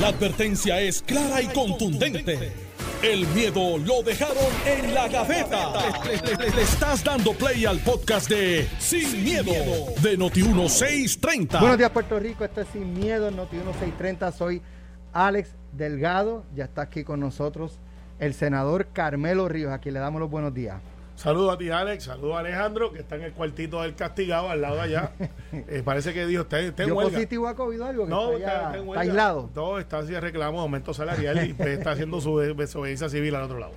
La advertencia es clara y contundente. El miedo lo dejaron en la gaveta. Le, estás dando play al podcast de Sin, miedo, de Noti1630. Buenos días, Puerto Rico. Esto es Sin Miedo, Noti 1630. Soy Alex Delgado. Ya está aquí con nosotros el senador Carmelo Ríos, a quien le damos los buenos días. Saludos a ti, Alex. Saludos a Alejandro, que está en el cuartito del castigado, al lado de allá. Eh, parece que dijo, usted está en ¿Dio huelga. positivo a COVID algo? Que No, está, está, aislado. No, está así reclamo de aumento salarial y usted está haciendo su desobediencia civil al otro lado.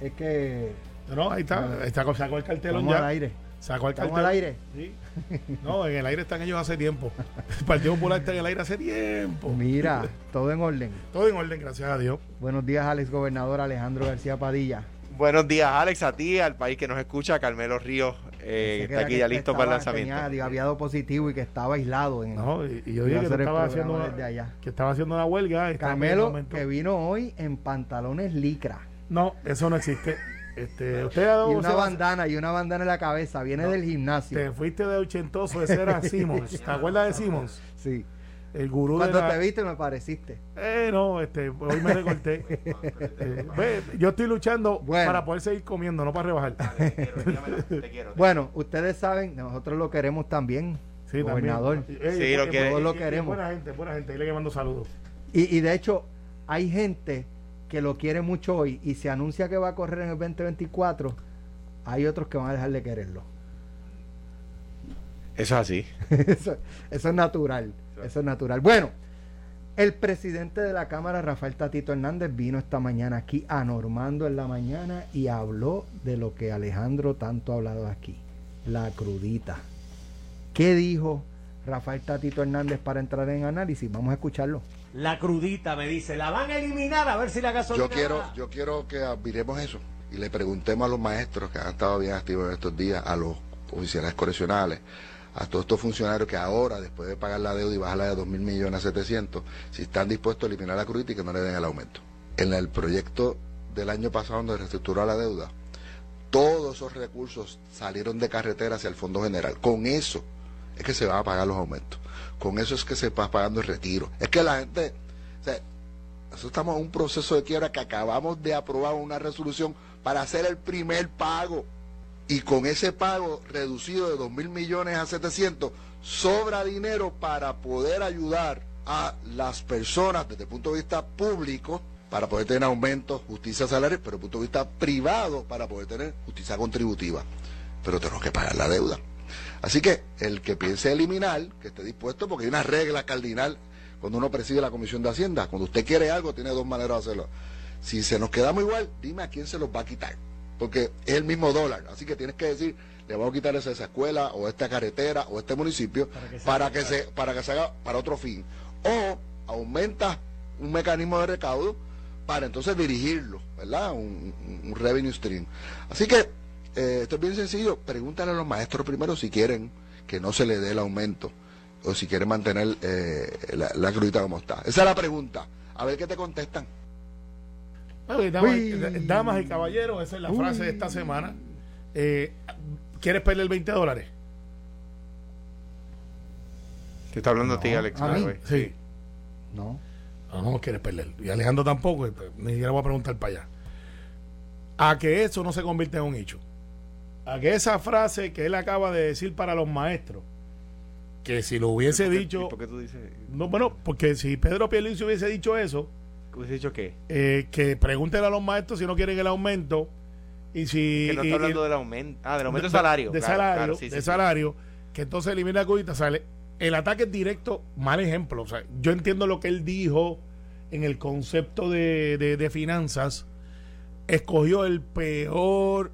Es que No, ahí está. Ahí está sacó el cartelón ya. al aire. Sacó el Estamos cartelón. al aire. Sí. No, en el aire están ellos hace tiempo. El Partido Popular está en el aire hace tiempo. Mira, todo en orden. Todo en orden, gracias a Dios. Buenos días, Alex Gobernador Alejandro García Padilla. Buenos días, Alex, a ti, al país que nos escucha, Carmelo Ríos, eh, que está aquí ya listo para el estaba- lanzamiento. tenía- había dado positivo y que estaba aislado. En, No, y, y yo Iba dije a que programa haciendo, desde allá. que estaba haciendo una huelga. estaba Carmelo, que vino hoy en pantalones licra. No, eso no existe. Este, usted ha dado- Y una bandana, y una bandana en la cabeza. Viene del gimnasio. Te fuiste de ochentoso, ese era Simmons. ¿Te acuerdas de Simmons? Sí. El gurú Cuando de la... te viste me pareciste. Eh, no, este, hoy me recorté. Eh, ve, yo estoy luchando Bueno. para poder seguir comiendo, no para rebajar. Te quiero. Bueno, ustedes saben, nosotros lo queremos también, Sí, gobernador. también. Eh, Sí, lo. Todos lo y- y- queremos. Buena gente, buena gente. Dile que mando saludos. Y, y de hecho, hay gente que lo quiere mucho hoy y se anuncia que va a correr en el 2024. Hay otros que van a dejar de quererlo. Eso es así. eso, eso es natural. Eso es natural. Bueno, el presidente de la Cámara, Rafael Tatito Hernández, vino esta mañana aquí a Normando en la mañana y habló de lo que Alejandro tanto ha hablado aquí, la crudita. ¿Qué dijo Rafael Tatito Hernández para entrar en análisis? Vamos a escucharlo. La crudita me dice, la van a eliminar a ver si la gasolina. Yo quiero, baja". yo quiero que admiremos eso y le preguntemos a los maestros que han estado bien activos en estos días, a los oficiales correccionales, a todos estos funcionarios que ahora, después de pagar la deuda y bajarla de 2 mil millones a 700, si están dispuestos a eliminar la crudita y que no le den el aumento. En el proyecto del año pasado donde reestructuró la deuda, todos esos recursos salieron de carretera hacia el Fondo General. Con eso es que se van a pagar los aumentos. Con eso es que se va pagando el retiro. Es que la gente, o sea, nosotros estamos en un proceso de quiebra que acabamos de aprobar una resolución para hacer el primer pago. Y con ese pago reducido de 2 mil millones a 700, sobra dinero para poder ayudar a las personas desde el punto de vista público, para poder tener aumentos, justicia salarial, pero desde el punto de vista privado, para poder tener justicia contributiva. Pero tenemos que pagar la deuda. Así que el que piense eliminar, que esté dispuesto, porque hay una regla cardinal cuando uno preside la Comisión de Hacienda. Cuando usted quiere algo, tiene dos maneras de hacerlo. Si se nos quedamos igual, dime a quién se los va a quitar. Porque es el mismo dólar. Así que tienes que decir, le vamos a quitar esa, esa escuela, o esta carretera, o este municipio, para que, se, para que se haga para otro fin. O aumenta un mecanismo de recaudo para entonces dirigirlo, ¿verdad? Un revenue stream. Así que eh, esto es bien sencillo. Pregúntale a los maestros primero si quieren que no se le dé el aumento o si quieren mantener eh, la, la crudita como está. Esa es la pregunta. A ver qué te contestan. Bueno, y damas, y caballeros, esa es la frase de esta semana. Eh, ¿Quieres perder 20 dólares? Te está hablando a ti, No, Alex. a the mí. way. Sí. No. No, no quieres perder. Y Alejandro tampoco, pues, ni siquiera voy a preguntar para allá. A que eso no se convierte en un hecho. A que esa frase que él acaba de decir para los maestros, que si lo hubiese ¿Por qué- dicho. y ¿Por qué tú dices? No, bueno, porque si Pedro Pierluisi hubiese dicho eso, ¿Hubiese dicho qué? eh, que pregúntenle a los maestros si no quieren el aumento y si... Que no y- está y- hablando del aumento. Ah, del aumento de salario. De Claro, salario, claro, sí, sí, de sí. salario, que entonces elimina la cubita, sale. El ataque es directo, mal ejemplo. O sea, yo entiendo lo que él dijo en el concepto de, de- de finanzas. Escogió el peor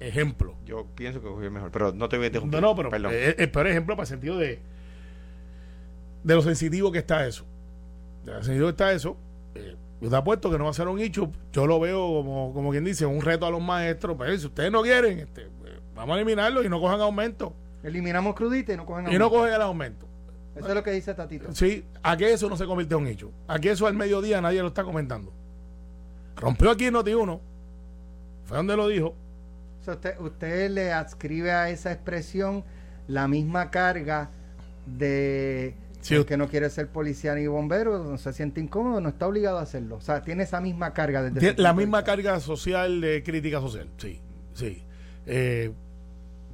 ejemplo. Yo pienso que cogió el mejor, pero no te voy a interrumpir. No, no, pero Perdón. el, el peor ejemplo para el sentido de de lo sensitivo que está eso. De lo sensitivo que está eso. Yo te apuesto que no va a ser un hecho. Yo lo veo como, como quien dice, un reto a los maestros. Pues, si ustedes no quieren, este, eh, vamos a eliminarlo y no cojan aumento. Eliminamos crudita y no cogen Y no aumento. cogen el aumento. Eso es lo que dice Tatito. Sí, a que eso no se convirtió en un hecho. A que eso al mediodía nadie lo está comentando. Rompió aquí en Noti1. Fue donde lo dijo. O sea, usted, usted le adscribe a esa expresión la misma carga de Sí, el que no quiere ser policía ni bombero, no se siente incómodo, no está obligado a hacerlo. O sea, tiene esa misma carga desde Tiene la de misma carga social de crítica social, sí, sí. Eh,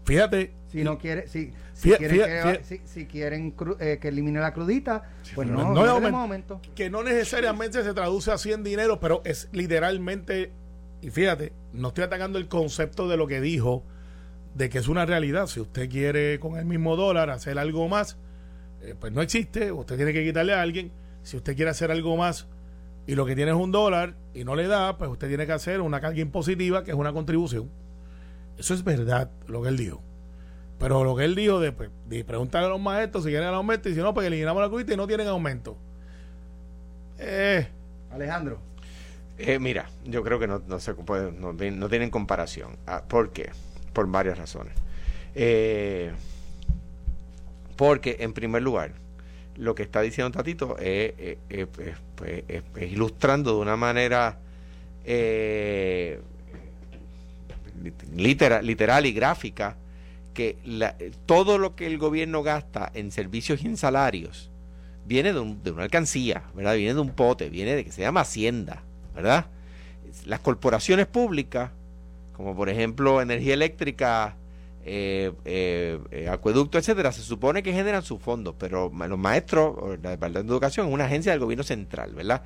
fíjate, Si no quiere, si, si quieren, que, si, si quieren cru- eh, que elimine la crudita, pues no- no, no aumento. que no necesariamente se traduce así en dinero, pero es literalmente, y fíjate, no estoy atacando el concepto de lo que dijo, de que es una realidad. Si usted quiere con el mismo dólar hacer algo más, eh, pues no existe, usted tiene que quitarle a alguien. Si usted quiere hacer algo más y lo que tiene es un dólar y no le da, pues usted tiene que hacer una carga impositiva que es una contribución. Eso es verdad lo que él dijo. Pero lo que él dijo de, pues, de preguntarle a los maestros si quieren el aumento y si no, pues eliminamos la crudita y no tienen aumento. Eh, Alejandro, Eh, mira, yo creo que no, no se puede, no, no tienen comparación. Ah, ¿Por qué? Por varias razones. Eh, porque, en primer lugar, lo que está diciendo Tatito es, es- es- es- pues, es- es ilustrando de una manera eh, litera- literal y gráfica que todo lo que el gobierno gasta en servicios y en salarios viene de, de una alcancía, ¿verdad? Viene de un pote, viene de que se llama Hacienda, ¿verdad? Las corporaciones públicas, como por ejemplo energía eléctrica, eh, eh, eh, acueducto, etcétera, se supone que generan sus fondos, pero los maestros, la Departamento de Educación, es una agencia del gobierno central, ¿verdad?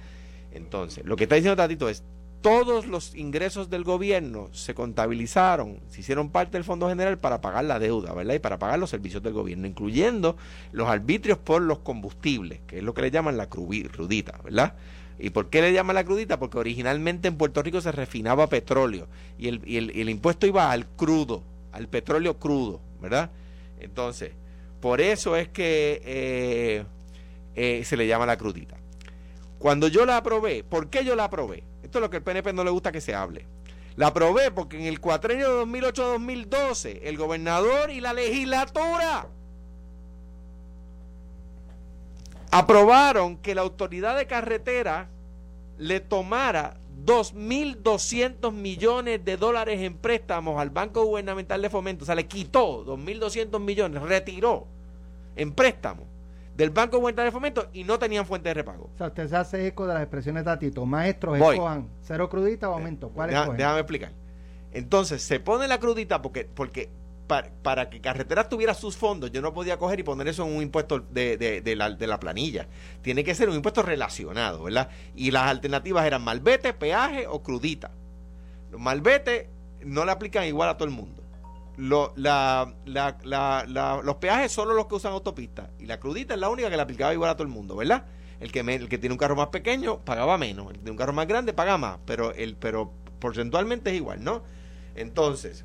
Entonces, lo que está diciendo Tatito es, todos los ingresos del gobierno se contabilizaron, se hicieron parte del Fondo General para pagar la deuda, ¿verdad? Y para pagar los servicios del gobierno, incluyendo los arbitrios por los combustibles, que es lo que le llaman la crudita, ¿verdad? ¿Y por qué le llaman la crudita? Porque originalmente en Puerto Rico se refinaba petróleo y el- y el impuesto iba al crudo, al petróleo crudo, ¿verdad? Entonces, por eso es que eh, eh, se le llama la crudita. Cuando yo la aprobé, ¿por qué yo la aprobé? Esto es lo que el PNP no le gusta que se hable. La aprobé porque en el cuatrenio de 2008-2012 el gobernador y la legislatura aprobaron que la autoridad de carretera le tomara 2.200 millones de dólares en préstamos al Banco Gubernamental de Fomento. O sea, le quitó 2.200 millones, retiró en préstamos del Banco Gubernamental de Fomento y no tenían fuente de repago. o sea, usted se hace eco de las expresiones de Tatito. Maestros, Voy. escojan cero crudita o aumento. ¿Cuál Deja- escogen? déjame explicar. Entonces, se pone la crudita porque, porque para, que carreteras tuviera sus fondos, yo no podía coger y poner eso en un impuesto de, de- la, de la planilla. Tiene que ser un impuesto relacionado, ¿verdad? Y las alternativas eran malvete, peaje o crudita. Los malvete no le aplican igual a todo el mundo. Lo- la- la- los peajes solo los que usan autopistas. Y la crudita es la única que le aplicaba igual a todo el mundo, ¿verdad? El que, me- el que tiene un carro más pequeño pagaba menos. El que tiene un carro más grande paga más. Pero, el, pero porcentualmente es igual, ¿no? Entonces,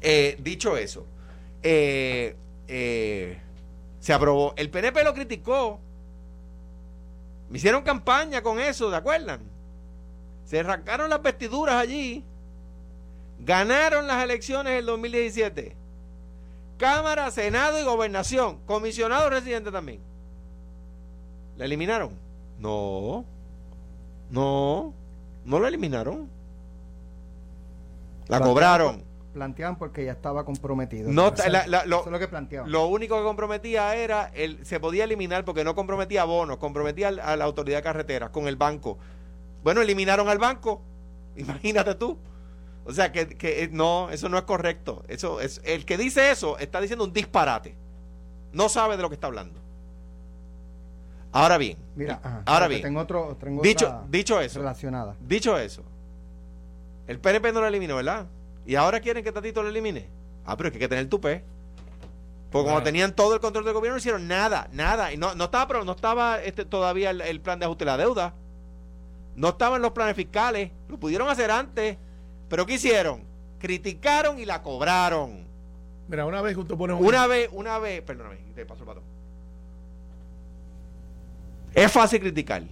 eh, dicho eso, eh, eh, se aprobó. El PNP lo criticó. Me hicieron campaña con eso, ¿de acuerdan? Se arrancaron las vestiduras allí. Ganaron las elecciones del 2017. Cámara, Senado y Gobernación. Comisionado residente también. ¿La eliminaron? No. No. No la eliminaron. La cobraron. Planteaban porque ya estaba comprometido. No, Eso, ta- la- la- lo- eso es lo que planteaban. Lo único que comprometía era, el, se podía eliminar porque no comprometía bonos, comprometía a la autoridad de carreteras con el banco. Bueno, eliminaron al banco, imagínate tú. O sea, que, que, eh, no, eso no es correcto. Eso es, el que dice eso está diciendo un disparate. No sabe de lo que está hablando. Ahora bien, Mira, ajá, ahora bien, Tengo, otro, tengo dicho, otra dicho eso, relacionada. Dicho eso, el PNP no lo eliminó, ¿verdad? Y ahora quieren que Tatito lo elimine. Ah, pero es que hay que tener tupé. Porque Bueno. cuando tenían todo el control del gobierno no hicieron nada, nada. Y no, no estaba, pero no estaba este, todavía el, el plan de ajuste de la deuda. No estaban los planes fiscales. Lo pudieron hacer antes. Pero ¿qué hicieron? Criticaron y la cobraron. Mira, una vez que usted pone un- Una vez, una vez, perdóname, te paso el patrón. Es fácil criticar.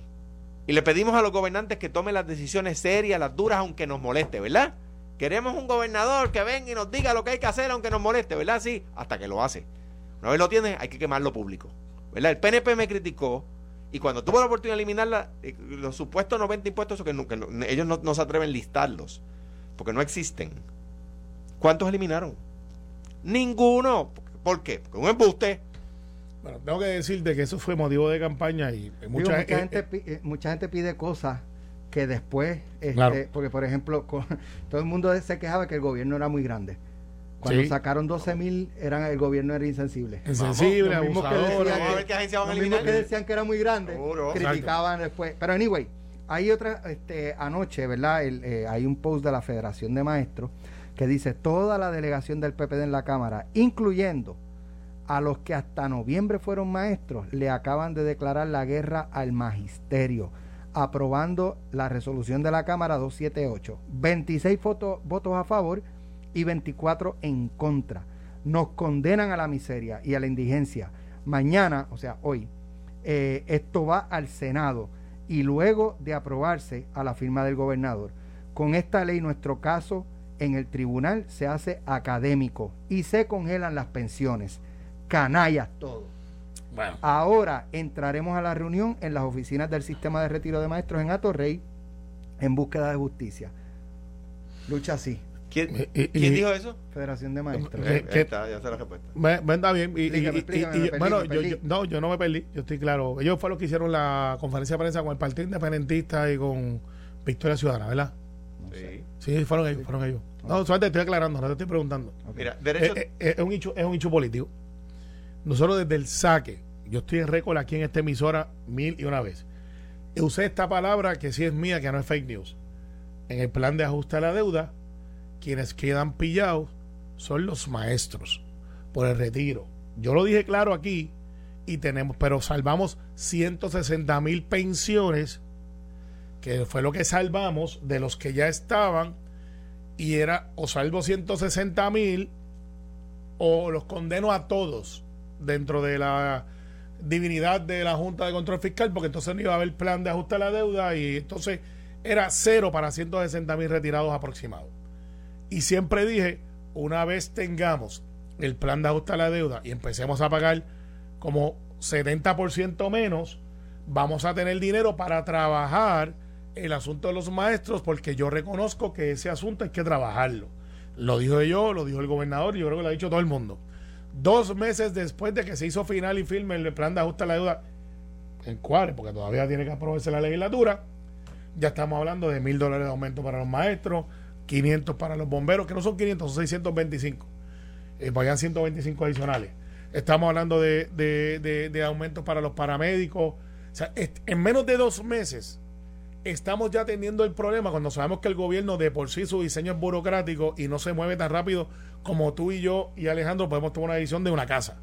Y le pedimos a los gobernantes que tomen las decisiones serias, las duras, aunque nos moleste, ¿verdad? Queremos un gobernador que venga y nos diga lo que hay que hacer, aunque nos moleste, ¿verdad? Sí, hasta que lo hace. Una vez lo tiene, hay que quemarlo público. ¿Verdad? El PNP me criticó y cuando tuvo la oportunidad de eliminarla, eh, los supuestos 90 impuestos, que, no- que no- ellos no, no se atreven a listarlos, porque no existen. ¿Cuántos eliminaron? Ninguno. ¿Por qué? Porque un embuste. Bueno, tengo que decirte que eso fue motivo de campaña y Digo, mucha, eh, gente, eh, pi- eh, mucha gente pide cosas que después, este, Claro. porque por ejemplo, todo el mundo se quejaba que el gobierno era muy grande. Cuando Sí. sacaron 12 mil, eran, el gobierno era insensible. insensible, Lo mismo que abusador. Vamos a que- ver qué agencia van a Lo mismo eliminar. que decían que era muy grande, Seguro. criticaban después. Pero anyway, hay otra, este, anoche, ¿verdad? El, eh, hay un post de la Federación de Maestros que dice toda la delegación del PPD en la Cámara, incluyendo a los que hasta noviembre fueron maestros, le acaban de declarar la guerra al magisterio, aprobando la resolución de la Cámara 278. 26 foto- votos a favor y 24 en contra. Nos condenan a la miseria y a la indigencia. Mañana, o sea, hoy, eh, esto va al Senado y luego de aprobarse a la firma del gobernador. Con esta ley nuestro caso en el tribunal se hace académico y se congelan las pensiones. Canallas todo. Bueno, Ahora entraremos a la reunión en las oficinas del sistema de retiro de maestros en Atorrey en búsqueda de justicia. Lucha así, ¿Quién, Y- quién y- dijo eso? Federación de Maestros. Eh, Eh, ¿qué- ahí está, ya sé la respuesta. anda bien. Y, y- Explícame, y- explícame, y- me perdí, bueno, yo, no, yo no me perdí, yo estoy claro. Ellos fue lo que hicieron la conferencia de prensa con el Partido Independentista y con Victoria Ciudadana, ¿verdad? Sí. Sí, fueron ellos, fueron ellos. No, solamente estoy aclarando, no te estoy preguntando. Mira, Eh, derecho. eh, eh, es, un hecho, es un hecho político. Nosotros desde el saque, yo estoy en récord aquí en esta emisora mil y una vez. Usé esta palabra que sí es mía, que no es fake news. En el plan de ajuste a la deuda, quienes quedan pillados son los maestros por el retiro. Yo lo dije claro aquí y tenemos, pero salvamos 160 mil pensiones, que fue lo que salvamos de los que ya estaban y era o salvo 160 mil o los condeno a todos dentro de la divinidad de la Junta de Control Fiscal, porque entonces no iba a haber plan de ajuste a la deuda y entonces era cero para 160 mil retirados aproximados. Y siempre dije, una vez tengamos el plan de ajuste a la deuda y empecemos a pagar como 70% menos, vamos a tener dinero para trabajar el asunto de los maestros, porque yo reconozco que ese asunto hay que trabajarlo. Lo dijo yo, lo dijo el gobernador, y yo creo que lo ha dicho todo el mundo. Dos meses después de que se hizo final y firme el plan de ajuste a la deuda en cuadre, porque todavía tiene que aprobarse la legislatura, ya estamos hablando de mil dólares de aumento para los maestros, 500 para los bomberos, que no son 500, son 625. Eh, vayan 125 adicionales. Estamos hablando de, de, de- aumentos para los paramédicos. O sea, en menos de dos meses estamos ya teniendo el problema cuando sabemos que el gobierno de por sí su diseño es burocrático y no se mueve tan rápido como tú y yo y Alejandro podemos tomar una decisión de una casa.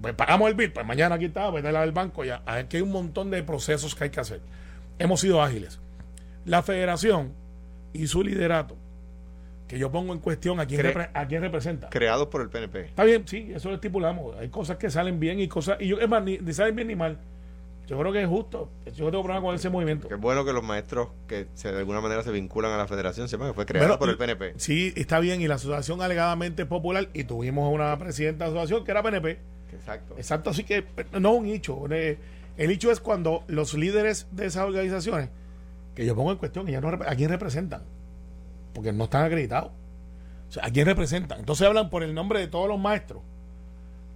Pues pagamos el bill, pues mañana aquí está, vete al banco ya. Aquí hay un montón de procesos que hay que hacer. Hemos sido ágiles. La federación y su liderato, que yo pongo en cuestión a quién, Cre- a quién representa. Creados por el PNP. Está bien, sí, eso lo estipulamos. Hay cosas que salen bien y cosas. Y yo, es más, ni, ni salen bien ni mal. Yo creo que es justo. Yo tengo problema con ese movimiento. Qué bueno que los maestros que se, de alguna manera se vinculan a la federación sepan que fue creado Bueno, por el PNP. Sí, está bien. Y la asociación alegadamente popular. Y tuvimos una presidenta de la asociación que era PNP. Exacto. Exacto, así que no un hecho. eh, El hecho es cuando los líderes de esas organizaciones, que yo pongo en cuestión, que ya no, ¿a quién representan? Porque no están acreditados. O sea, ¿a quién representan? Entonces hablan por el nombre de todos los maestros.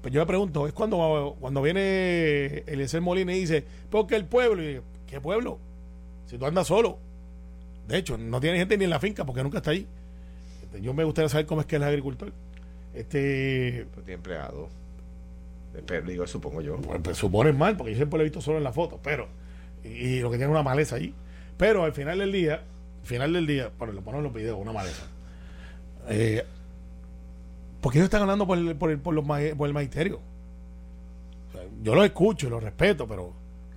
Pues yo me pregunto, es cuando, cuando viene Eliezer Molina y dice, porque el pueblo, y yo, ¿qué pueblo? Si tú andas solo. De hecho, no tiene gente ni en la finca porque nunca está ahí. Este, Yo me gustaría saber cómo es que es agricultor. Este, Pues tiene empleado. Pero, digo, supongo yo. pues, pues, suponen mal, porque yo siempre lo he visto solo en la foto, pero, y, y lo que tiene una maleza allí. Pero al final del día, al final del día, bueno, lo ponen en los videos, una maleza. Eh, porque ellos están hablando por el, por el, por los por el magisterio. Yo los escucho y los respeto, pero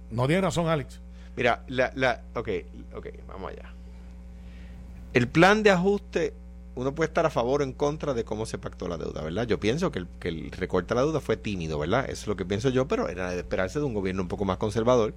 no tiene razón, Alex. Mira, la, la, ok, ok, vamos allá. El plan de ajuste, uno puede estar a favor o en contra de cómo se pactó la deuda, ¿verdad? Yo pienso que el, que el recorte a la deuda fue tímido, ¿verdad? Eso es lo que pienso yo, pero era de esperarse de un gobierno un poco más conservador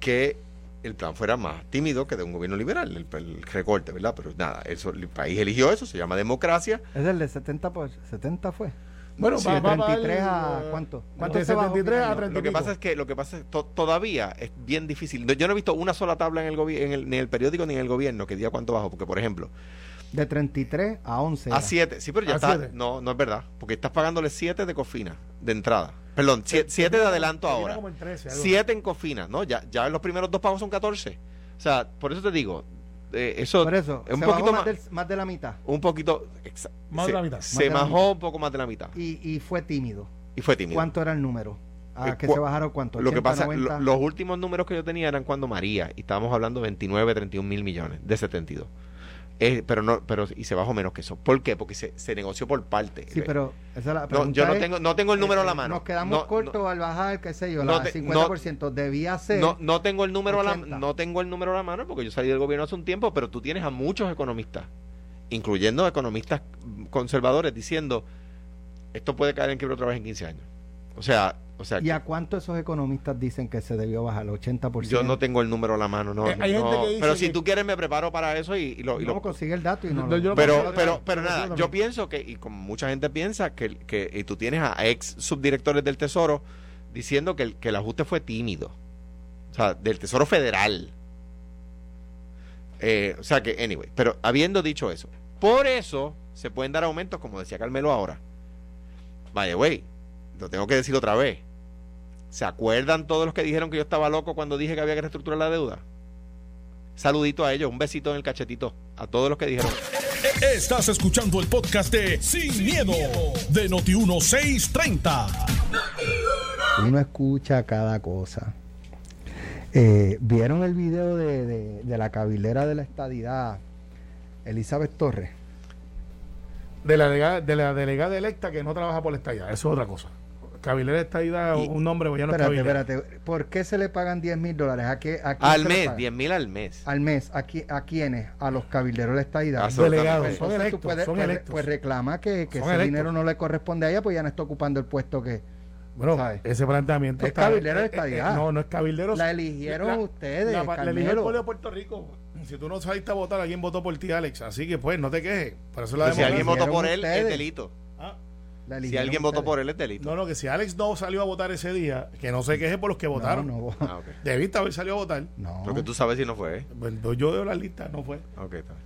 que el plan fuera más tímido que de un gobierno liberal, el, el recorte, ¿verdad? Pero nada, eso, el país eligió eso, se llama democracia. Es el de 70, por, 70 fue. Bueno, Sí, va- de va- va 33 a el- ¿cuánto? de ¿Cuánto se bajó 73 a finalmente? 30 Lo que pasa es que lo que pasa es to- todavía es bien difícil. Yo no he visto una sola tabla en el, en el ni en el periódico ni en el gobierno que diga cuánto bajó, porque por ejemplo, De 33 a 11. a era. 7, sí, pero ya A está, siete. no, no es verdad, porque estás pagándole 7 de cofina de entrada. Perdón, 7 de adelanto ahora. como en 13, algo 7 en Cofina, ¿no? Ya, ya los primeros dos pagos son 14. O sea, por eso te digo, eh, eso, Por eso, es un se poquito bajó más, más, del- más de la mitad. un poquito exa- Más se, de la mitad. Se la mitad. un poco más de la mitad Y, y fue tímido. y fue tímido. ¿Cuánto era el número? ¿A Eh, que se bajaron cuánto? Lo que 80, pasa, 90? lo- los últimos números que yo tenía eran cuando María, y estábamos hablando de 29, 31 mil millones, de 72. Eh, pero no, pero y se bajó menos que eso. ¿Por qué? Porque se, se negoció por parte. Sí, pero esa es la no, pregunta yo no es, tengo, no tengo el número a la eh, mano. Nos quedamos No, cortos no, al bajar, qué sé yo, no la te- 50%. Debía ser. No, no tengo el número a la, 80. no tengo el número a la mano porque yo salí del gobierno hace un tiempo, pero tú tienes a muchos economistas, incluyendo economistas conservadores, diciendo esto puede caer en quiebra otra vez en 15 años. O sea, o sea, ¿Y a cuánto esos economistas dicen que se debió bajar? ¿El 80%? yo no tengo el número a la mano, no. Eh, hay no, gente que dice pero si que- tú quieres me preparo para eso y, y lo, y No, lo- consigue el dato y no, No, lo- pero, pero, pero nada, yo pienso que, y como mucha gente piensa, que, que y tú tienes a ex subdirectores del Tesoro diciendo que el, que el ajuste fue tímido. O sea, del Tesoro Federal. Eh, o sea que, anyway, pero habiendo dicho eso, por eso se pueden dar aumentos, como decía Carmelo ahora. Vaya, güey, lo tengo que decir otra vez. ¿Se acuerdan todos los que dijeron que yo estaba loco cuando dije que había que reestructurar la deuda? Saludito a ellos, un besito en el cachetito, a todos los que dijeron. Estás escuchando el podcast de Sin, miedo, de Noti 1630. Uno escucha cada cosa. Eh, ¿Vieron el video de, de- de la cabildera de la estadidad, Elizabeth Torres? De la, delegada, de la delegada electa que no trabaja por la estadía. Eso es otra cosa. Cabilera Y- un nombre, pues ya no es Espérate, cabilera. espérate. ¿Por qué se le pagan 10 mil dólares? ¿A, qué, a quién Al se le mes, pagan? 10 mil al mes. Al mes. ¿A, qui- a quiénes? A los cabilderos de la estadidad. Ah, Delegados, son Entonces, tú electos, puedes- son pues, electos. pues reclama que, que Son ese electos. dinero no le corresponde a ella, pues ya no está ocupando el puesto que Bueno, ¿sabes? ese planteamiento Es cabildero de eh, eh, estadidad. no, no es cabildero. la eligieron ustedes. La, la eligió el Carmelo. pueblo de Puerto Rico. Si tú no saliste a votar, alguien votó por ti, Alex. Así que, pues, no te quejes. Eso la Pues si alguien votó por él, ustedes. es delito. La Si alguien votó por él, es delito. no, no, que si Alex no salió a votar ese día, que no se queje por los que votaron. No, no, Ah, ok. Debiste haber salido a votar. no. Porque tú sabes si no fue. ¿eh? Bueno, yo veo la lista, no fue. Ok, está bien.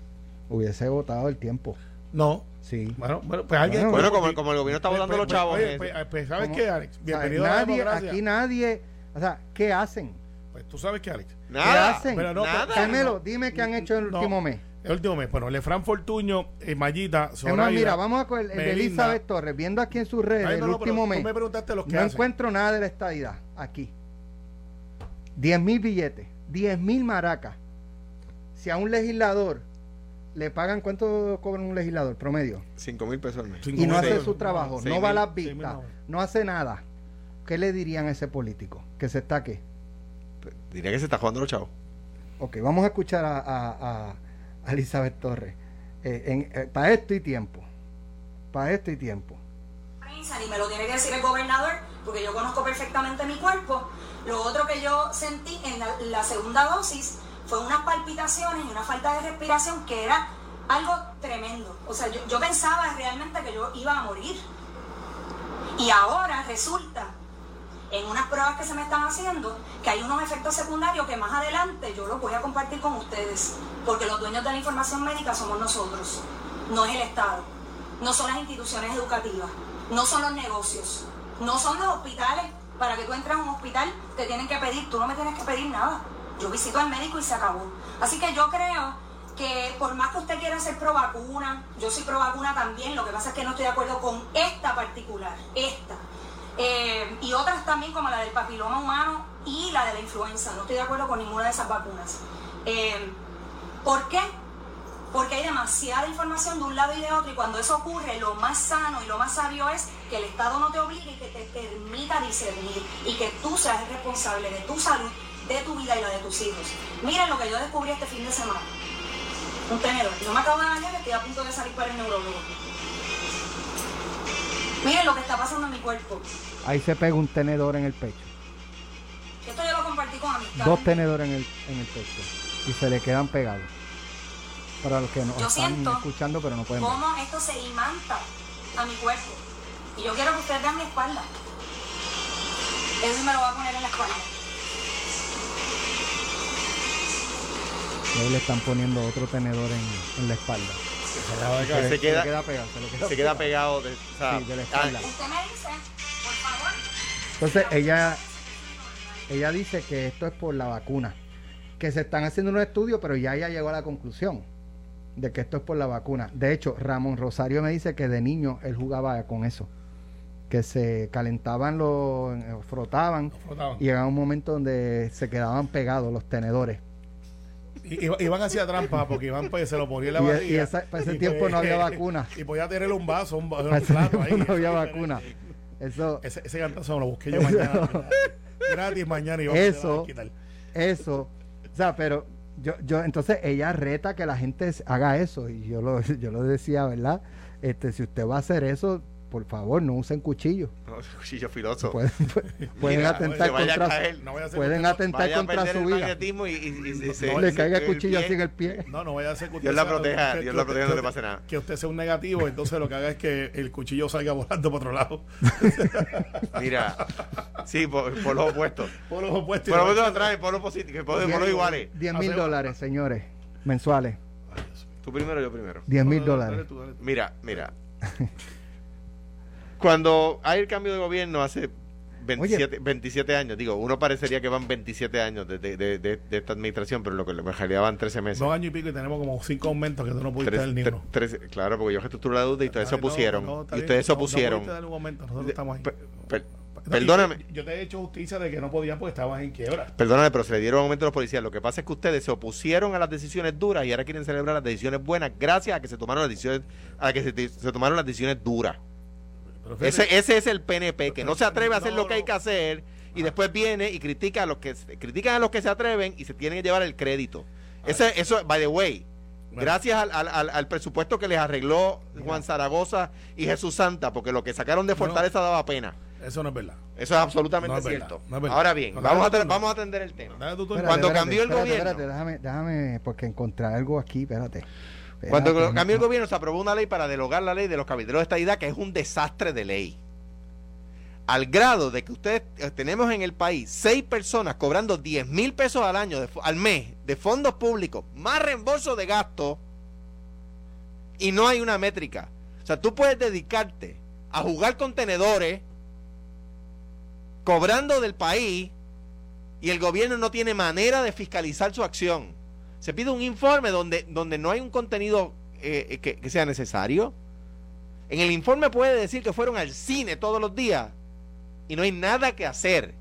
Hubiese votado el tiempo. No. Sí. Bueno, bueno pues alguien. Bueno, Bueno, como, como el gobierno está Pues, votando pues, los chavos. Oye, eh, pues, pues, ¿sabes ¿Cómo? qué, Alex? O sea, Bienvenido a la democracia. aquí nadie. O sea, ¿qué hacen? Pues tú sabes qué, Alex. nada. hacen? Pero no, nada. Carmelo, dime qué han hecho en el No. último mes. El último mes. Bueno, Lefran Fortuño, eh, Mayita, más, mira, vamos a coger el de. Elizabeth Torres, viendo aquí en sus redes Ay, el no, pero último tú mes. me preguntaste los que No hacen. encuentro nada de la estadidad aquí. 10 mil billetes, 10 mil maracas. Si a un legislador le pagan, ¿cuánto cobra un legislador promedio? 5 mil pesos al mes. Y no hace su trabajo, no va a las vistas, no. no hace nada. ¿Qué le dirían a ese político? Que se estaque. Pues, Diría que se está jugando los chavos. Ok, vamos a escuchar a, a- a- a Elizabeth Torres. Eh, para esto y tiempo. Para esto y tiempo. ni me lo tiene que decir el gobernador, porque yo conozco perfectamente mi cuerpo. Lo otro que yo sentí en la, la segunda dosis fue unas palpitaciones y una falta de respiración que era algo tremendo. O sea, yo, yo pensaba realmente que yo iba a morir. Y ahora resulta, en unas pruebas que se me están haciendo, que hay unos efectos secundarios que más adelante yo los voy a compartir con ustedes, porque los dueños de la información médica somos nosotros, no es el Estado, no son las instituciones educativas, no son los negocios, no son los hospitales. Para que tú entres a un hospital te tienen que pedir, tú no me tienes que pedir nada. Yo visito al médico y se acabó. Así que yo creo que por más que usted quiera ser pro vacuna, yo soy pro vacuna también, lo que pasa es que no estoy de acuerdo con esta particular, esta. Eh, y otras también como la del papiloma humano y la de la influenza. No estoy de acuerdo con ninguna de esas vacunas. Eh, ¿Por qué? Porque hay demasiada información de un lado y de otro y cuando eso ocurre lo más sano y lo más sabio es que el Estado no te obligue y que te permita discernir y que tú seas responsable de tu salud, de tu vida y la de tus hijos. Miren lo que yo descubrí este fin de semana. Un tenedor. No me acabo de bañar, estoy a punto de salir para el neurólogo. Miren lo que está pasando en mi cuerpo. Ahí se pega un tenedor en el pecho. Esto yo lo compartí con amistades. Dos tenedores en el, en el pecho. Y se le quedan pegados. Para los que Yo están escuchando pero no pueden ver. cómo esto se imanta a mi cuerpo. Y yo quiero que ustedes vean mi espalda. Eso me lo va a poner en la espalda. Y ahí le están poniendo otro tenedor en, en la espalda. Se queda, Se queda pegado. Se le queda, se queda pegado. De, o sea, Sí, de la ah, espalda. Usted me dice, por favor, Entonces ella, ella dice que esto es por la vacuna, que se están haciendo unos estudios, pero ya ella llegó a la conclusión de que esto es por la vacuna. De hecho, Ramón Rosario me dice que de niño él jugaba con eso, que se calentaban los, eh, frotaban, Lo frotaban. y llegaba un momento donde se quedaban pegados los tenedores. Y- Iban hacia trampa porque Iván pues, se lo ponía en la Y- y barriga. esa- para ese Y, tiempo pues, no había vacuna. Y podía tener un vaso, un, vaso, un plato ahí. no había Eso, vacuna. Eso, Ese, ese cantazo lo busqué yo mañana. Gratis mañana y Eso. eso, o sea, pero yo, yo, entonces ella reta que la gente haga eso y yo lo, yo lo decía, ¿verdad? Este, si usted va a hacer eso, por favor, no usen cuchillos. No, cuchillo filoso. Pueden, pueden Mira, atentar se vaya a contra, caer. No a pueden que atentar contra su el vida. magnetismo y, y- y- y se- No le se- caiga el el cuchillo pie- así en el pie. No, no vaya a ser que Dios la proteja, que- Dios que la usted- proteja, no le que pase nada. Que usted sea un negativo, entonces lo que haga es que el cuchillo salga volando para otro lado. Mira, sí, por, por los opuestos. Por los opuestos. Por los opuestos atrás, por los positivos, por los iguales. 10 mil dólares, señores, mensuales. Tú primero, yo primero. 10 mil dólares. Mira, mira. Cuando hay el cambio de gobierno hace 27, 27 años, digo, uno parecería que van 27 años de, de- de- de- de esta administración, pero lo que en realidad van 13 meses. Dos años y pico y tenemos como cinco aumentos que tú no pudiste Tres- dar ni uno. trece- claro, porque yo reestructuré la deuda y ustedes se no, opusieron. no, y ustedes se no opusieron. pudiste dar un aumento, nosotros De- estamos ahí. per- per- No, perdóname. Yo te he hecho justicia de que no podían porque estabas en quiebra. Perdóname, pero se le dieron aumento a los policías. Lo que pasa es que ustedes se opusieron a las decisiones duras y ahora quieren celebrar las decisiones buenas gracias a que se tomaron las decisiones, a que se, se tomaron las decisiones duras. Fíjate, Ese, ese es el PNP, que no se atreve a hacer No, lo que hay que hacer y después viene y critica a los que critican a los que se atreven y se tienen que llevar el crédito. Ese, eso, by the way, Bueno. gracias al, al- al- al presupuesto que les arregló Juan Zaragoza y Jesús Santa, porque lo que sacaron de Fortaleza daba pena. Eso no es verdad. Eso es absolutamente No es verdad, cierto. no es verdad. Ahora bien, No, vamos, a vamos a atender el tema. Cuando espérate, cambió el espérate, gobierno. Espérate, déjame, déjame, porque encontrar algo aquí, espérate. Cuando cambió el no- gobierno se aprobó una ley para derogar la ley de los cabilderos de estadidad, que es un desastre de ley. Al grado de que ustedes eh, tenemos en el país seis personas cobrando 10 mil pesos al año, de al mes, de fondos públicos, más reembolso de gastos, y no hay una métrica. O sea, tú puedes dedicarte a jugar con tenedores, cobrando del país, y el gobierno no tiene manera de fiscalizar su acción. Se pide un informe donde, donde no hay un contenido eh, que, que sea necesario. En el informe puede decir que fueron al cine todos los días y no hay nada que hacer.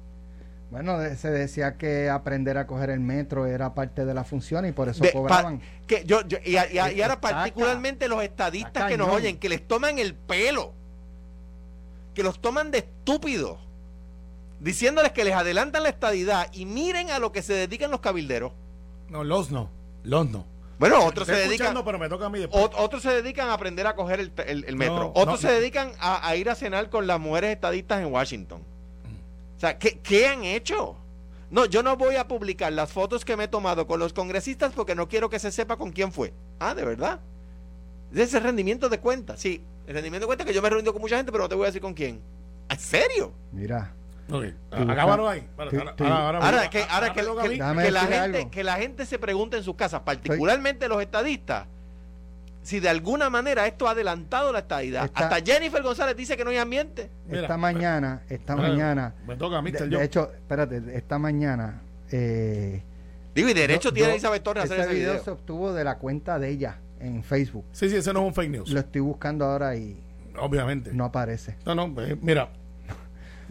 Bueno, se decía que aprender a coger el metro era parte de la función y por eso De- cobraban. pa- que yo, yo- y, a- y a- y ahora particularmente los estadistas que nos oyen, que les toman el pelo, que los toman de estúpidos, diciéndoles que les adelantan la estadidad y miren a lo que se dedican los cabilderos. No, los no. Los no. Bueno, otros se dedican... pero me toca a mí otros se dedican a aprender a coger el, el- el metro. No, otros no, se no. dedican a, a ir a cenar con las mujeres estadistas en Washington. O sea, ¿qué, qué han hecho? No, yo no voy a publicar las fotos que me he tomado con los congresistas porque no quiero que se sepa con quién fue. Ah, ¿de verdad? Ese es el rendimiento de cuenta. Sí, el rendimiento de cuenta que yo me he reunido con mucha gente, pero no te voy a decir con quién. ¿En serio? Mira, Acábalo ahí. Ahora, que, ahora que, la gente, algo. que la gente se pregunte en sus casas, particularmente los estadistas, si de alguna manera esto ha adelantado la estadidad. Hasta Jennifer González dice que no hay ambiente. Mira, esta mañana, esta Espérate, mañana, Me toca a mí, de, Mr. de hecho, espérate, esta mañana, eh, Digo, y derecho yo- tiene yo- Elizabeth Torres a hacer ese video video. se obtuvo de la cuenta de ella en Facebook. Sí, sí, ese no es un fake news. Lo estoy buscando ahora y Obviamente. no aparece. No, no, eh, mira.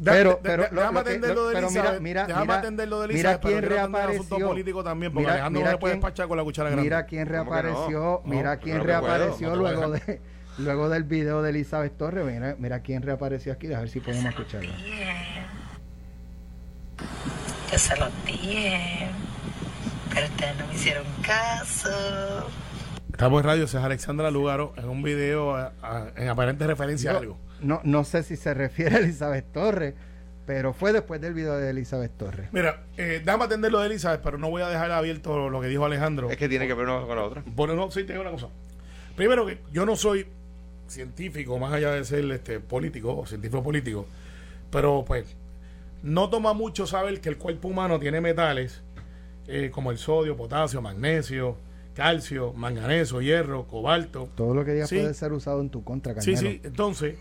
Pero, pero, déjame atender lo- de pero mira, Elizabeth. mira, déjame mira, atender lo de mira Elizabeth, pero quién reapareció. político también, porque Mira- Alejandro mira no le puede quién- despachar con la cuchara grande. Mira quién ¿Cómo que reapareció, no? mira quién reapareció a luego de luego del video de Elizabeth Torres. Mira, mira quién reapareció aquí, a ver si podemos escucharlo. Yo se los dije, pero ustedes no me hicieron caso. Estamos en radio, es Alexandra Lugaro en un video a- a- en aparente referencia a Yo algo. No, no sé si se refiere a Elizabeth Torres, pero fue después del video de Elizabeth Torres. Mira, eh, déjame atender lo de Elizabeth, pero no voy a dejar abierto lo que dijo Alejandro. Es que tiene que ver una cosa con la otra. Bueno, no, sí, te digo una cosa. Primero que yo no soy científico, más allá de ser este político o científico político, pero pues no toma mucho saber que el cuerpo humano tiene metales eh, como el sodio, potasio, magnesio, calcio, manganeso, hierro, cobalto. Todo lo que digas Sí. puede ser usado en tu contra, Sí, sí, entonces,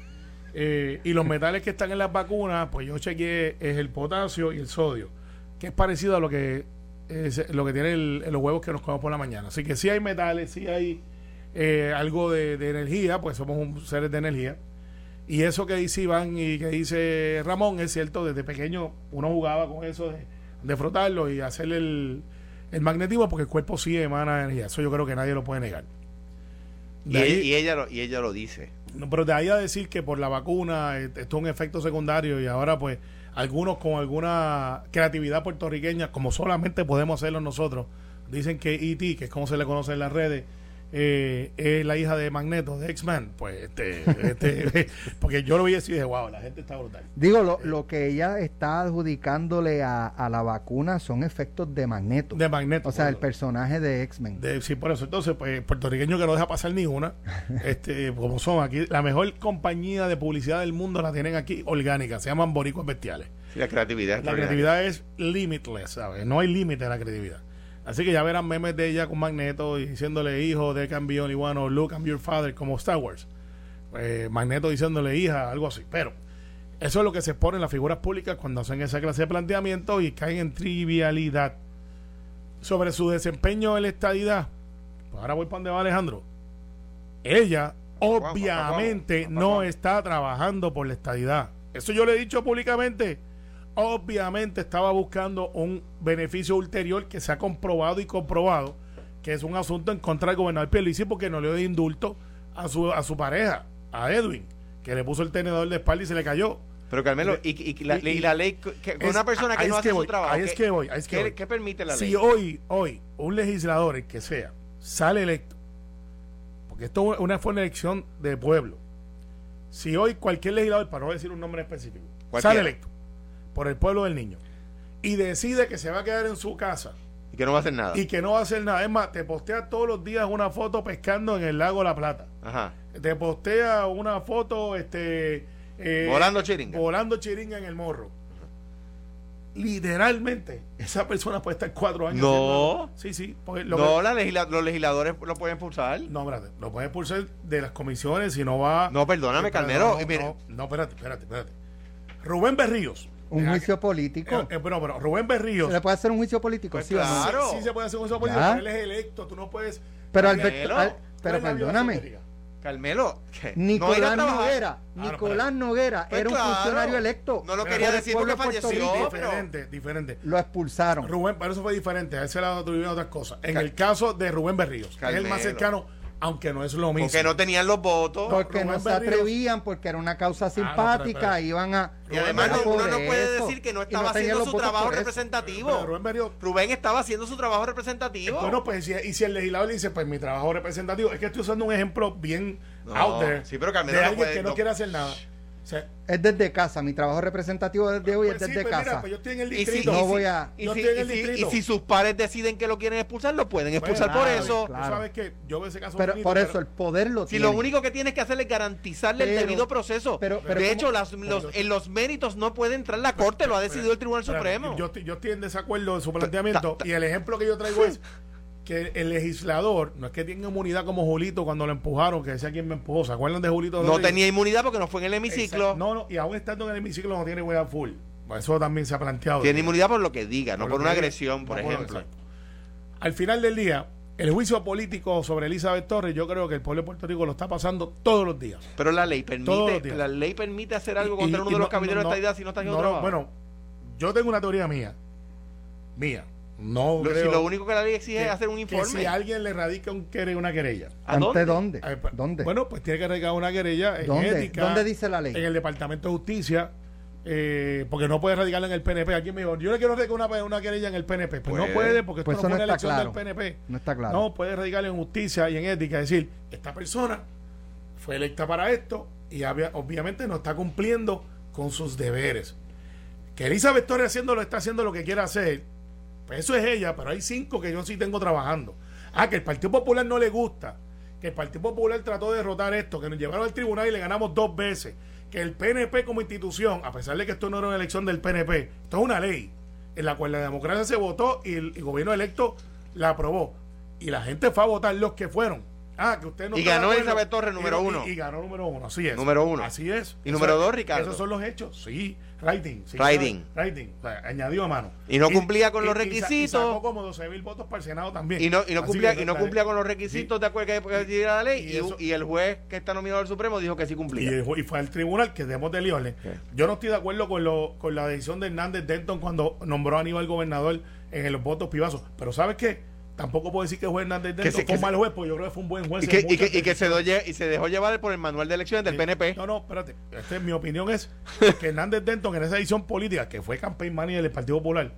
Eh, y los metales que están en las vacunas, pues yo chequeé, es el potasio y el sodio, que es parecido a lo que es lo que tienen los huevos que nos comemos por la mañana. Así que si hay metales, si hay eh, algo de, de energía, pues somos un, seres de energía. Y eso que dice Iván y que dice Ramón es cierto, desde pequeño uno jugaba con eso de, de frotarlo y hacerle el, el magnetismo porque el cuerpo sí emana energía. Eso yo creo que nadie lo puede negar. Y, ahí- y ella lo, y ella lo dice. No, pero de ahí a decir que por la vacuna eh, esto es un efecto secundario y ahora pues algunos con alguna creatividad puertorriqueña, como solamente podemos hacerlo nosotros, dicen que E.T., que es como se le conoce en las redes, eh, es la hija de Magneto, de X-Men. Pues este, este porque yo lo vi así y dije, wow, la gente está brutal. Digo, lo, lo que ella está adjudicándole a, a la vacuna son efectos de magneto. De Magneto. o sea, el personaje de X-Men. de- sí, por eso. Entonces, pues, puertorriqueño que no deja pasar ni una. este, como son aquí, la mejor compañía de publicidad del mundo la tienen aquí, orgánica. Se llaman Boricuas Bestiales. Sí, la creatividad. es La creatividad es limitless, ¿sabes? No hay límite a la creatividad. Así que ya verán memes de ella con Magneto diciéndole hijo de can be only one o look I'm your father como Star Wars. Eh, Magneto diciéndole hija, algo así. Pero eso es lo que se pone en las figuras públicas cuando hacen esa clase de planteamiento y caen en trivialidad. Sobre su desempeño en la estadidad, pues ahora voy para donde va Alejandro. Ella obviamente no está trabajando por la estadidad. Eso yo le he dicho públicamente. Obviamente estaba buscando un beneficio ulterior que se ha comprobado y comprobado que es un asunto en contra del gobernador Pierluisi porque no le dio indulto a su, a su pareja, a Edwin, que le puso el tenedor de espalda y se le cayó. Pero Carmelo, y, y- y la, Y- y la ley, que, Es- una persona que no hace que su trabajo, ahí es ¿qué- que voy, ahí es que ¿qué, voy. qué permite la ley? Si hoy, hoy, un legislador, el que sea, sale electo, porque esto es una, fue una elección de pueblo, si hoy cualquier legislador, para no decir un nombre específico, Cualquiera. sale electo por el pueblo del niño y decide que se va a quedar en su casa Y que no va a hacer nada. y que no va a hacer nada, es más, te postea todos los días una foto pescando en el lago La Plata, Ajá. te postea una foto, este... eh, Volando chiringa. Volando chiringa en el morro. Literalmente, esa persona puede estar cuatro años. No. Sí, sí. lo No, que- la legisla- los legisladores lo pueden impulsar. no, espérate. Lo puede expulsar de las comisiones si no va. No, perdóname, Carmelo, No, no, no, espérate, espérate, espérate. Rubén Berríos. Un Eh, juicio eh, político. eh, pero, pero Rubén Berríos. ¿Se le puede hacer un juicio político? Pues sí no? claro. Sí, sí se puede hacer un juicio político, Ya. pero él es electo. Tú no puedes. Pero, Carmelo, Alberto, al- ¿cuál pero perdóname. Carmelo, ¿qué? no Nicolás trabajar. Noguera, no, Nicolás. Noguera Pues era un claro. funcionario electo. No lo quería decir porque falleció. Diferente, diferente. Lo expulsaron. Rubén, pero eso fue diferente. A ese lado atribuyeron otras cosas. En Cal- el caso de Rubén Berríos, que es el más Carmelo. cercano, aunque no es lo mismo. Porque no tenían los votos. porque no se Berríos- atrevían, porque era una causa pero simpática, iban a... Y además no- uno no puede eso. decir que no estaba haciendo su trabajo representativo. Pero Rubén Berríos Rubén estaba haciendo su trabajo representativo. Bueno, pues si, y si el legislador le dice, pues mi trabajo representativo, es que estoy usando un ejemplo bien No, out there sí, pero Carmelo de no alguien puede- que no, no- quiere hacer nada. Es desde casa, mi trabajo representativo desde hoy pues es sí, desde pues mira, casa. pues yo estoy en el Y si, distrito. No y si- voy a- y Yo si- estoy en el y si- distrito. y si sus pares deciden que lo quieren expulsar, lo pueden expulsar Bueno, por claro, eso. Tú claro. sabes que yo veo ese caso Pero por eso pero- el poder lo Si tiene. lo único que tienes que hacer es garantizarle el debido proceso. pero- pero de ¿cómo- hecho, las- los, en los méritos no puede entrar la Corte, lo ha decidido el Tribunal Supremo. Yo, estoy- yo estoy en desacuerdo de su planteamiento. ta- ta- y el ejemplo que yo traigo es que el legislador no es que tenga inmunidad como Julito cuando lo empujaron, que decía quién me empujó. ¿Se acuerdan de Julito? no tenía inmunidad porque no fue en el hemiciclo. Exacto. No, no, y aún estando en el hemiciclo no tiene inmunidad full. Eso también se ha planteado. Tiene inmunidad por lo que diga, no Por una agresión, por no ejemplo. Al final del día, el juicio político sobre Elizabeth Torres, yo creo que el pueblo de Puerto Rico lo está pasando todos los días. Pero la ley permite, la ley permite hacer algo Y- contra y- uno y de los caballeros no- de esta idea si no está haciendo trabajo. Bueno, yo tengo una teoría mía. Mía. No Lo- si creo lo único que la ley exige que- es hacer un que informe. si alguien le radica un quere- una querella. ¿A ¿Ante dónde? dónde? eh, pa- ¿Dónde? Bueno, pues tiene que radicar una querella en ¿Dónde? ética. ¿Dónde dice la ley? En el Departamento de Justicia. eh, porque no puede radicarla en el PNP. Aquí me dijo, yo le quiero radicar una, una querella en el PNP. Pues no Puede. puede porque Pues esto no no está elección claro. del PNP. No está claro. No, puede radicarle en justicia y en ética. Es decir, esta persona fue electa para esto y había- obviamente no está cumpliendo con sus deberes. Que Elizabeth Torres haciéndolo está haciendo lo que quiere hacer. Pues eso es ella, pero hay cinco que yo sí tengo trabajando. Ah, que el Partido Popular no le gusta. Que el Partido Popular trató de derrotar esto, que nos llevaron al tribunal y le ganamos dos veces. Que el PNP como institución, a pesar de que esto no era una elección del PNP, esto es una ley en la cual la democracia se votó y el, el gobierno electo la aprobó. Y la gente fue a votar los que fueron. Ah, que usted no Y ganó. Elizabeth Torres, número Y- y- uno. Y, ganó número uno, así es. Número uno. Así es. Y Eso número es- dos, Ricardo. Esos son los hechos, sí. Writing. sí, Writing. Writing. O sea, añadió a mano. Y no cumplía con los y sa- requisitos. Y sacó como 12 mil votos para el Senado también. Y no, y no cumplía, y no cumplía con los requisitos de acuerdo que decía la ley Y eso- y el juez que está nominado al Supremo dijo que sí cumplía. el y fue al tribunal que debemos de liarle. Ok. Yo no estoy de acuerdo con, lo, con la decisión de Hernández Denton cuando nombró a Aníbal gobernador en los votos pivazos. Pero ¿sabes qué? Tampoco puedo decir que el juez Hernández Denton se- fue un que mal juez, porque yo creo que fue un buen juez. Y que, y que, y que se, doye- y se dejó llevar por el manual de elecciones del Sí. PNP. No, no, espérate. Este, mi opinión es que Hernández Denton en esa edición política, que fue campaign manager del Partido Popular,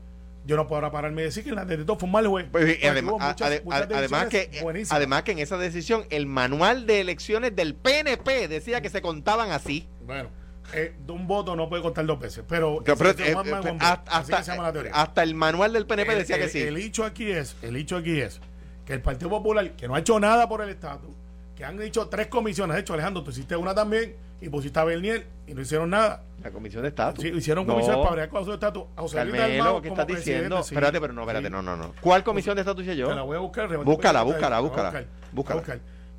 yo no puedo ahora pararme y decir que Hernández Denton fue un mal juez. Pues, y además, muchas- ade- muchas ade- además, que, buenísimas. además que en esa decisión el manual de elecciones del PNP decía que se contaban así. Bueno, eh, de un voto no puede contar dos veces, pero, Pero, eh, man, eh, hasta, Así que se llama la teoría. hasta el manual del PNP el, decía que el- sí. El hecho aquí es, el hecho aquí es que el Partido Popular, que no ha hecho nada por el estatus, que han hecho tres comisiones, de hecho Alejandro, tú hiciste una también y pusiste a Bernier y no hicieron nada. la comisión de estatus. Sí, hicieron No. comisiones para bregar con su estatus. a José Luis Carmelo, ¿qué estás diciendo? sí. espérate, pero no, espérate, Sí. no, no, no. ¿Cuál comisión de estatus hice yo? Te la voy a buscar. Búscala, búscala, búscala.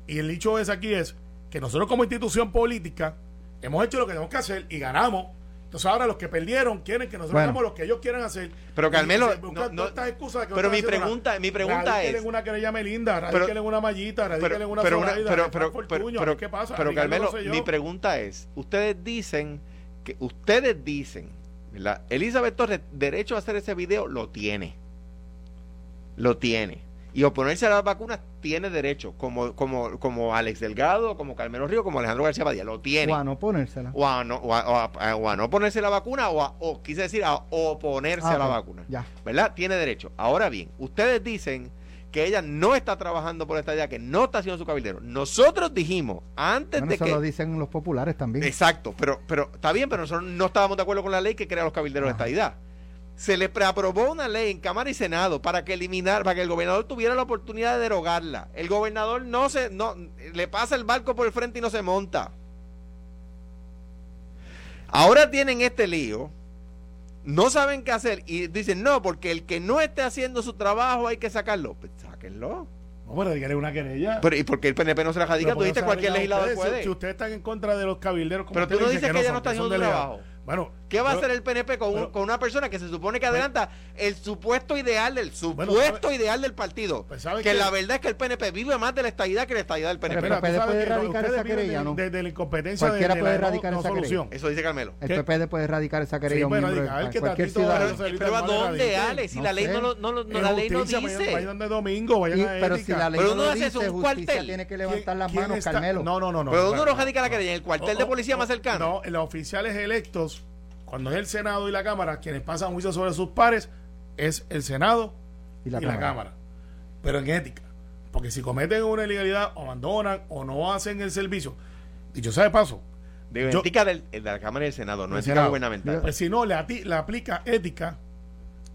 Y el dicho es aquí es que nosotros como institución política hemos hecho lo que tenemos que hacer y ganamos. Entonces ahora los que perdieron quieren que nosotros Bueno. hagamos lo que ellos quieran hacer. Pero, Carmelo, no- no- estas excusas de que pero mi pregunta- nada. mi pregunta es- una querella Melinda, Pero- radíquenle en una mallita, radíquenle en una pero, una- Zoraida, pero, pero, Fortuño, pero, ¿qué pasa? pero, mi pregunta es, ustedes dicen que ustedes dicen, ¿verdad? Elizabeth Torres, derecho a hacer ese video, lo tiene. Lo tiene. Y oponerse a las vacunas tiene derecho, como, como, como Alex Delgado, como Carmelo Río, como Alejandro García Padilla, lo tiene. O a no ponérsela. O a no, o a, o a- o a no ponerse la vacuna, o, a- o quise decir, a oponerse Ah, a la vacuna. Ya. ¿Verdad? Tiene derecho. Ahora bien, ustedes dicen que ella no está trabajando por esta idea, que no está haciendo su cabildero. Nosotros dijimos, antes Bueno, de eso que... lo dicen los populares también. Exacto, pero, pero está bien, pero nosotros no estábamos de acuerdo con la ley que crea los cabilderos de esta idea. Se le preaprobó una ley en Cámara y Senado para que eliminar, para que el gobernador tuviera la oportunidad de derogarla. El gobernador no se, no, le pasa el barco por el frente y no se monta. Ahora tienen este lío, no saben qué hacer y dicen, no, porque el que no esté haciendo su trabajo hay que sacarlo. Pues sáquenlo. No, pero radíquenle una querella. Pero, ¿Y por qué el PNP no se la radica? Tú ¿por qué dijiste no cualquier legislador ustedes? puede. Si, ustedes están en contra de los cabilderos, como Pero tú no dice dices que ella no son, está que son haciendo su trabajo. Bueno, ¿Qué va a hacer el PNP con, un- con una persona que se supone que adelanta el supuesto ideal del Bueno, supuesto ¿sabe? ideal del partido? Pues, ¿sabe que la verdad es que el PNP vive más de la estadidad que la estadidad del PNP. Pero PPD sabes puede que no, radicar ustedes esa querella, ¿no? de- de la incompetencia de, Cualquiera de puede la no- radicar no esa querella. Eso dice Carmelo. El. PPD puede radicar esa querella Sí, un que cualquier ciudadano. Pero ¿a dónde, radique. Ale? Si la ley no, lo- la ley no dice. Vayan de domingo, vayan a pero si la ley Pero no uno dice, eso en un justicia cuartel. tiene que ¿Quién- levantar las manos, Carmelo. No, no, no. no Pero no, ¿dónde no, uno radica la querella? ¿En el cuartel de policía más cercano? No, los oficiales electos, cuando es el Senado y la Cámara, quienes pasan juicio sobre sus pares, es el Senado Y y la la, Cámara. Pero en ética. Porque si cometen una ilegalidad o abandonan o no hacen el servicio, dicho sea de paso, De Yo- ética del, de la Cámara y del Senado, no Del ética Senado. gubernamental. pues si no le, ati- le aplica ética.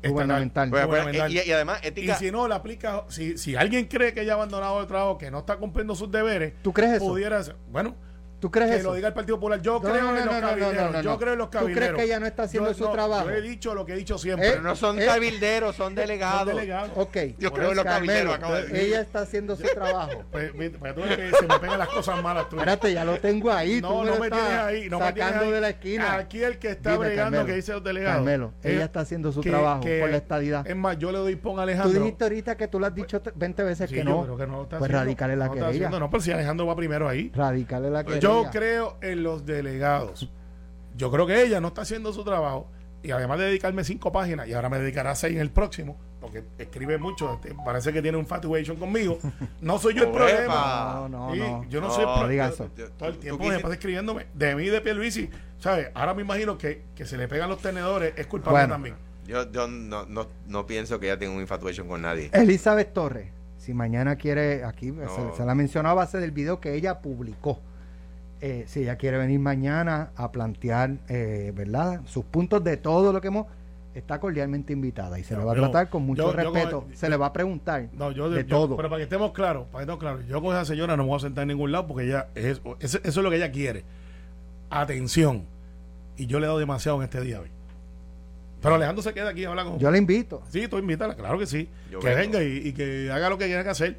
Gubernamental. Pues, pues, gubernamental. y, y además, Y ética. si no le aplica, si, si alguien cree que ella ha abandonado el trabajo, que no está cumpliendo sus deberes, ¿Tú crees eso? pudiera ser. Bueno, ¿Tú crees que eso? lo diga el Partido Popular. Yo No, creo no, en no, los no, no, cabilderos. no, no, Yo no. creo en los ¿Tú crees cabilderos. que ella no está haciendo su trabajo? Yo he dicho lo que he dicho siempre. pero no son Eh, cabilderos, son delegados. Son delegados. Ok. Yo Pues, creo en los Carmelo, cabilderos, acabo de decir. Ella está haciendo su trabajo. Pues, pues, pues, tú ves que se me pegan las cosas malas tuyas. Espérate, ya lo tengo ahí. No, tú no lo me tienes ahí. No me tienes sacando ahí. de la esquina. Aquí el que está Dime, bregando Carmelo. que dice los delegados. Carmelo, Eh, ella está haciendo su trabajo por la estadidad. Es más, yo le doy pon a Tú Alejandro. dijiste ahorita que tú lo has dicho t- 20 veces que yo no. no pues radicale la no querella. No, pero si Alejandro va primero ahí. Radicale la querella. Yo creo en los delegados. Yo creo que ella no está haciendo su trabajo. Y además de dedicarme cinco páginas, y ahora me dedicará seis en el próximo, porque escribe mucho, este, parece que tiene un infatuation conmigo. No soy yo el problema. No, no, Sí, no. Yo no, No, soy el problema. Todo el tiempo me pasa escribiéndome de mí de Pierluisi. ¿Sabes? Ahora me imagino que, que se le pegan los tenedores, es culpable Bueno. también. Yo, yo no, no, no pienso que ella tenga un infatuation con nadie. Elizabeth Torres, si mañana quiere, aquí No. se, se la mencionó a base del video que ella publicó. Eh, si ella quiere venir mañana a plantear, eh, ¿verdad? Sus puntos de todo lo que hemos, está cordialmente invitada y se No, le va a yo- tratar con mucho yo- respeto. se le va a preguntar No, yo, de yo- todo. Pero para que estemos claros, para que estemos claros, yo con esa señora no me voy a sentar en ningún lado porque ella es, eso, eso es lo que ella quiere. Atención. Y yo le he dado demasiado en este día hoy. Pero Alejandro se queda aquí y habla con. Yo le invito. Sí, tú invítala, claro que sí. Yo que vengo. venga y, y que haga lo que tenga que hacer.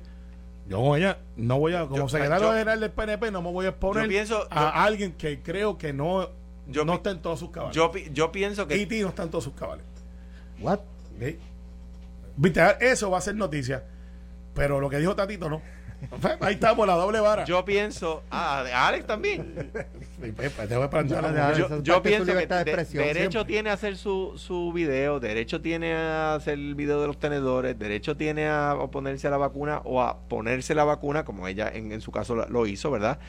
Yo con ella no voy a, como Yo- secretario yo- general del PNP, no me voy a exponer Yo pienso- a yo- alguien que creo que no, Yo no pi- está en todos sus cabales. Yo, pi- yo pienso que Titi no está en todos sus cabales. What? Viste, eso va a ser noticia. Pero lo que dijo Tatito no. Ahí estamos, la doble vara. yo pienso, ah, de Alex también. Sí, pues, pues, te voy a Yo, es yo pienso que libertad de derecho siempre. tiene a hacer su, su video, derecho tiene a hacer el video de los tenedores, derecho tiene a oponerse a la vacuna o a ponerse la vacuna, como ella en, en su caso lo, lo hizo, ¿verdad?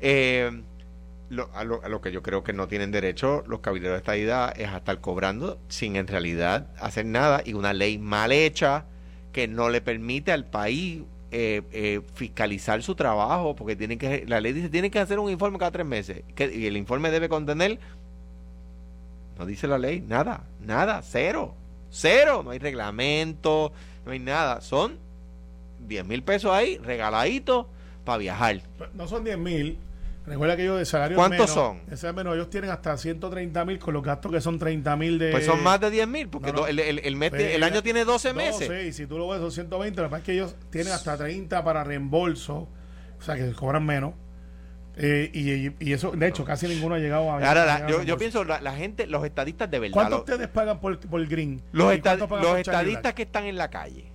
Eh, lo- a, lo, a lo que yo creo que no tienen derecho los caballeros de esta idea es a estar cobrando sin en realidad hacer nada y una ley mal hecha que no le permite al país eh, eh, fiscalizar su trabajo porque tienen que la ley dice tienen que hacer un informe cada tres meses y el informe debe contener no dice la ley nada nada cero cero no hay reglamento no hay nada son 10 mil pesos ahí regaladitos para viajar No son 10 mil. Recuerda que ellos de salario ¿Cuántos menos, son? salario menos, ellos tienen hasta 130 mil con los gastos que son 30 mil de... pues son más de 10 mil porque no, no. do- el, el- el mes- Pues, el año tiene 12 meses 12, y si tú lo ves son 120, lo que pasa es que ellos tienen hasta 30 para reembolso, o sea que cobran menos. Eh, y, y- eso, de hecho, casi ninguno ha llegado a... Ahora, la- a yo, yo pienso, la, la gente, los estadistas de verdad, ¿Cuánto los, ustedes pagan por, por Green? los, ¿Y estad- los estadistas que están en la calle,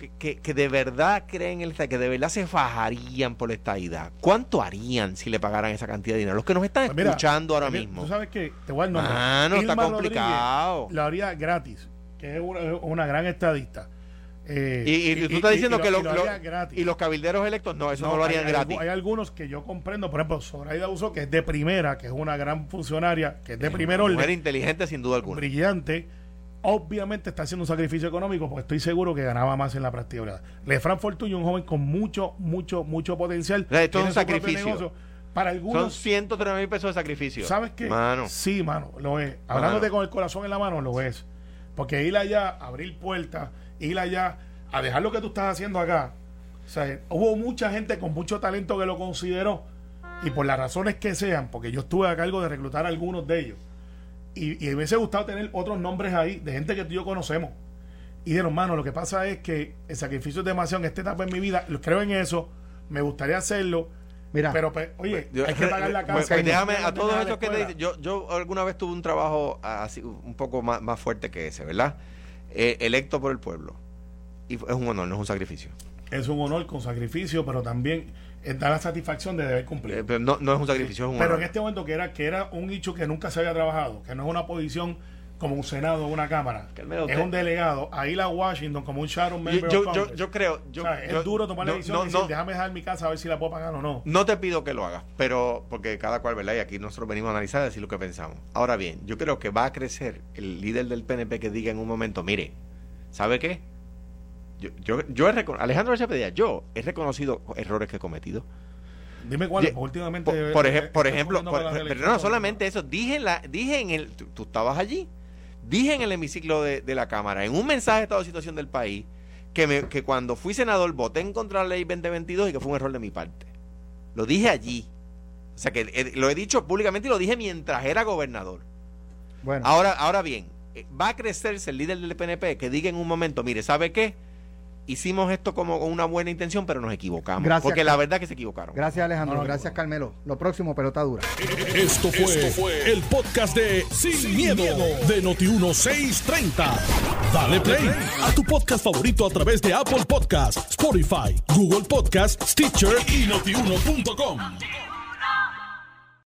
que, que, que de verdad creen en el que de verdad se fajarían por la estadidad, ¿cuánto harían si le pagaran esa cantidad de dinero? Los que nos están Pues mira, escuchando ahora mira, mismo. Tú sabes que te voy a dar nombre. Mano, está Irma complicado. Rodríguez lo haría gratis, que es una, una gran estadista. Eh, Y, y tú estás diciendo y que lo- lo- y lo y los cabilderos electos, no, eso no, lo harían hay, gratis. Hay algunos que yo comprendo, por ejemplo, Zoraida Uso, que es de primera, que es una gran funcionaria, que es de primer Mujer orden, inteligente sin duda alguna. brillante. Obviamente está haciendo un sacrificio económico porque estoy seguro que ganaba más en la práctica. Lefran Fortuño, un joven con mucho, mucho, mucho potencial. O sea, esto es un sacrificio. Para Son algunos, 103 mil pesos de sacrificio. ¿sabes qué? Mano. Sí, mano, lo es. Hablándote Mano. con el corazón en la mano, lo es. Porque ir allá, abrir puertas, ir allá, a dejar lo que tú estás haciendo acá. O sea, hubo mucha gente con mucho talento que lo consideró. Y por las razones que sean, porque yo estuve a cargo de reclutar a algunos de ellos. Y, y me hubiese gustado tener otros nombres ahí de gente que tú y yo conocemos. Y de hermano, lo que pasa es que el sacrificio es demasiado en esta etapa en mi vida. Creo en eso, me gustaría hacerlo. Mira, Pero, pues, oye, Yo- hay que pagar la pues, casa. pues, déjame, a todos esos que te dicen, yo, yo alguna vez tuve un trabajo así, un poco más, más fuerte que ese, ¿verdad? Eh, electo por el pueblo. Y es un honor, no es un sacrificio. es un honor con sacrificio, pero también da la satisfacción de deber cumplir. Eh, pero no, no es un sacrificio, es un pero honor. en este momento que era que era un hecho que nunca se había trabajado, que no es una posición como un senado o una cámara, Carmelo, es un delegado, a ir a Washington como un shadow yo, member yo, of yo, Congress. yo creo. Yo, O sea, yo- es duro tomar la decisión no, y decir, no, déjame dejar mi casa a ver si la puedo pagar o no. no te pido que lo hagas, pero porque cada cual, ¿verdad? Y aquí nosotros venimos a analizar y decir lo que pensamos. Ahora bien, yo creo que va a crecer el líder del PNP que diga en un momento, mire, ¿sabe qué? Yo, yo, yo he Alejandro García Padilla, yo he reconocido errores que he cometido. Dime cuál, últimamente... Por, ejemplo, por- pero no solamente eso, dije en, la, dije en el, tú, tú estabas allí, dije en el hemiciclo de, de la Cámara, en un mensaje de estado de situación del país, que, me, que cuando fui senador voté en contra de la ley 2022 y que fue un error de mi parte. Lo dije allí. O sea que eh, lo he dicho públicamente y lo dije mientras era gobernador. bueno, Ahora, ahora bien, eh, va a crecerse el líder del PNP que diga en un momento, mire, ¿sabe qué? Hicimos esto como con una buena intención, pero nos equivocamos. Gracias, porque la verdad es que se equivocaron. gracias Alejandro, No, no, gracias. Carmelo. Lo próximo, pelota dura. Esto fue, el podcast de Sin, miedo, de Noti1630. Dale play a tu podcast favorito a través de Apple Podcasts, Spotify, Google Podcasts, Stitcher y notiuno.com.